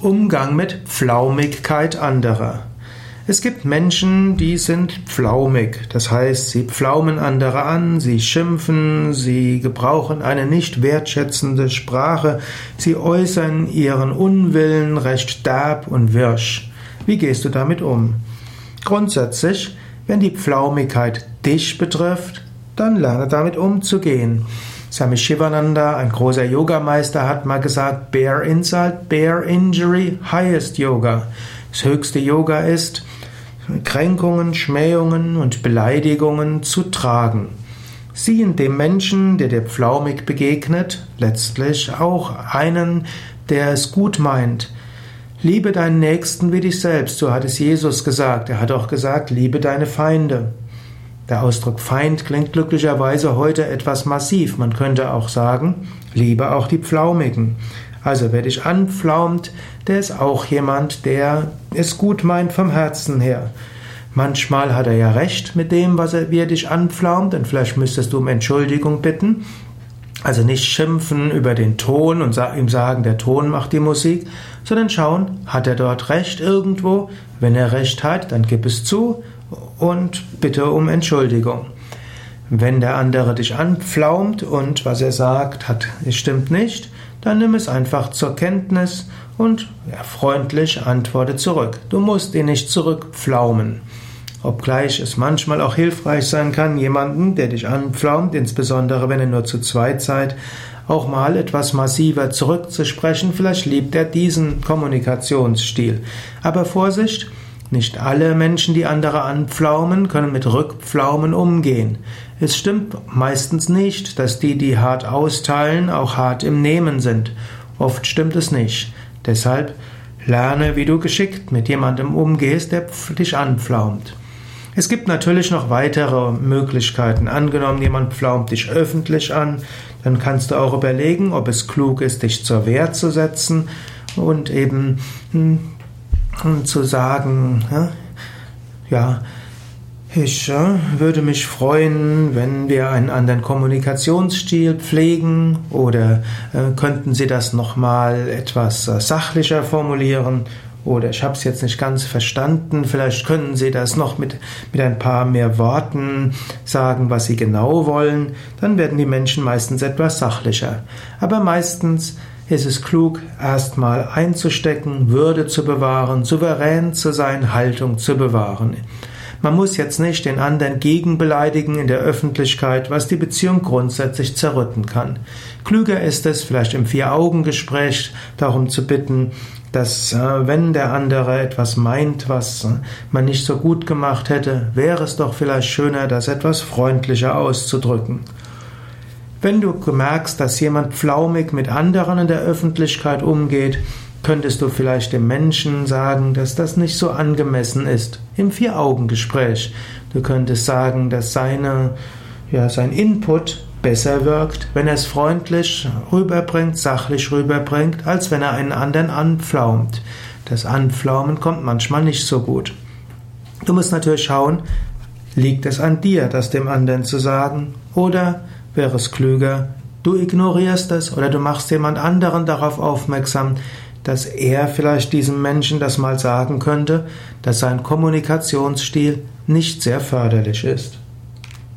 Umgang mit Pflaumigkeit anderer. Es gibt Menschen, die sind pflaumig, das heißt, sie pflaumen andere an, sie schimpfen, sie gebrauchen eine nicht wertschätzende Sprache, sie äußern ihren Unwillen recht derb und wirsch. Wie gehst du damit um? Grundsätzlich, wenn die Pflaumigkeit dich betrifft, dann lerne damit umzugehen. Swami Shivananda, ein großer Yogameister, hat mal gesagt, Bare Insult, Bare Injury, Highest Yoga. Das höchste Yoga ist, Kränkungen, Schmähungen und Beleidigungen zu tragen. Sieh in dem Menschen, der dir pflaumig begegnet, letztlich auch einen, der es gut meint. Liebe deinen Nächsten wie dich selbst, so hat es Jesus gesagt. Er hat auch gesagt, liebe deine Feinde. Der Ausdruck Feind klingt glücklicherweise heute etwas massiv. Man könnte auch sagen, liebe auch die Pflaumigen. Also wer dich anpflaumt, der ist auch jemand, der es gut meint vom Herzen her. Manchmal hat er ja recht mit dem, was er, wie er dich anpflaumt, und vielleicht müsstest du um Entschuldigung bitten. Also nicht schimpfen über den Ton und ihm sagen, der Ton macht die Musik, sondern schauen, hat er dort recht irgendwo? Wenn er recht hat, dann gib es zu und bitte um Entschuldigung. Wenn der andere dich anpflaumt und was er sagt, hat, stimmt nicht, dann nimm es einfach zur Kenntnis und freundlich antworte zurück. Du musst ihn nicht zurückpflaumen. Obgleich es manchmal auch hilfreich sein kann, jemanden, der dich anpflaumt, insbesondere wenn ihr nur zu zweit seid, auch mal etwas massiver zurückzusprechen. Vielleicht liebt er diesen Kommunikationsstil. Aber Vorsicht, nicht alle Menschen, die andere anpflaumen, können mit Rückpflaumen umgehen. Es stimmt meistens nicht, dass die, die hart austeilen, auch hart im Nehmen sind. Oft stimmt es nicht. Deshalb lerne, wie du geschickt mit jemandem umgehst, der dich anpflaumt. Es gibt natürlich noch weitere Möglichkeiten. Angenommen, jemand pflaumt dich öffentlich an, dann kannst du auch überlegen, ob es klug ist, dich zur Wehr zu setzen und eben hm, zu sagen, ja, ich würde mich freuen, wenn wir einen anderen Kommunikationsstil pflegen oder äh, könnten Sie das nochmal etwas äh, sachlicher formulieren? Oder ich habe es jetzt nicht ganz verstanden, vielleicht können Sie das noch mit, mit ein paar mehr Worten sagen, was Sie genau wollen, dann werden die Menschen meistens etwas sachlicher. Aber meistens ist es klug, erstmal einzustecken, Würde zu bewahren, souverän zu sein, Haltung zu bewahren. Man muss jetzt nicht den anderen gegenbeleidigen in der Öffentlichkeit, was die Beziehung grundsätzlich zerrütten kann. Klüger ist es, vielleicht im Vier-Augen-Gespräch darum zu bitten, dass äh, wenn der andere etwas meint, was äh, man nicht so gut gemacht hätte, wäre es doch vielleicht schöner, das etwas freundlicher auszudrücken. Wenn du merkst, dass jemand pflaumig mit anderen in der Öffentlichkeit umgeht, könntest du vielleicht dem Menschen sagen, dass das nicht so angemessen ist. Im Vier-Augen-Gespräch. Du könntest sagen, dass seine, ja, sein Input besser wirkt, wenn er es freundlich rüberbringt, sachlich rüberbringt, als wenn er einen anderen anpflaumt. Das Anpflaumen kommt manchmal nicht so gut. Du musst natürlich schauen, liegt es an dir, das dem anderen zu sagen, oder wäre es klüger, du ignorierst es oder du machst jemand anderen darauf aufmerksam, dass er vielleicht diesem Menschen das mal sagen könnte, dass sein Kommunikationsstil nicht sehr förderlich ist.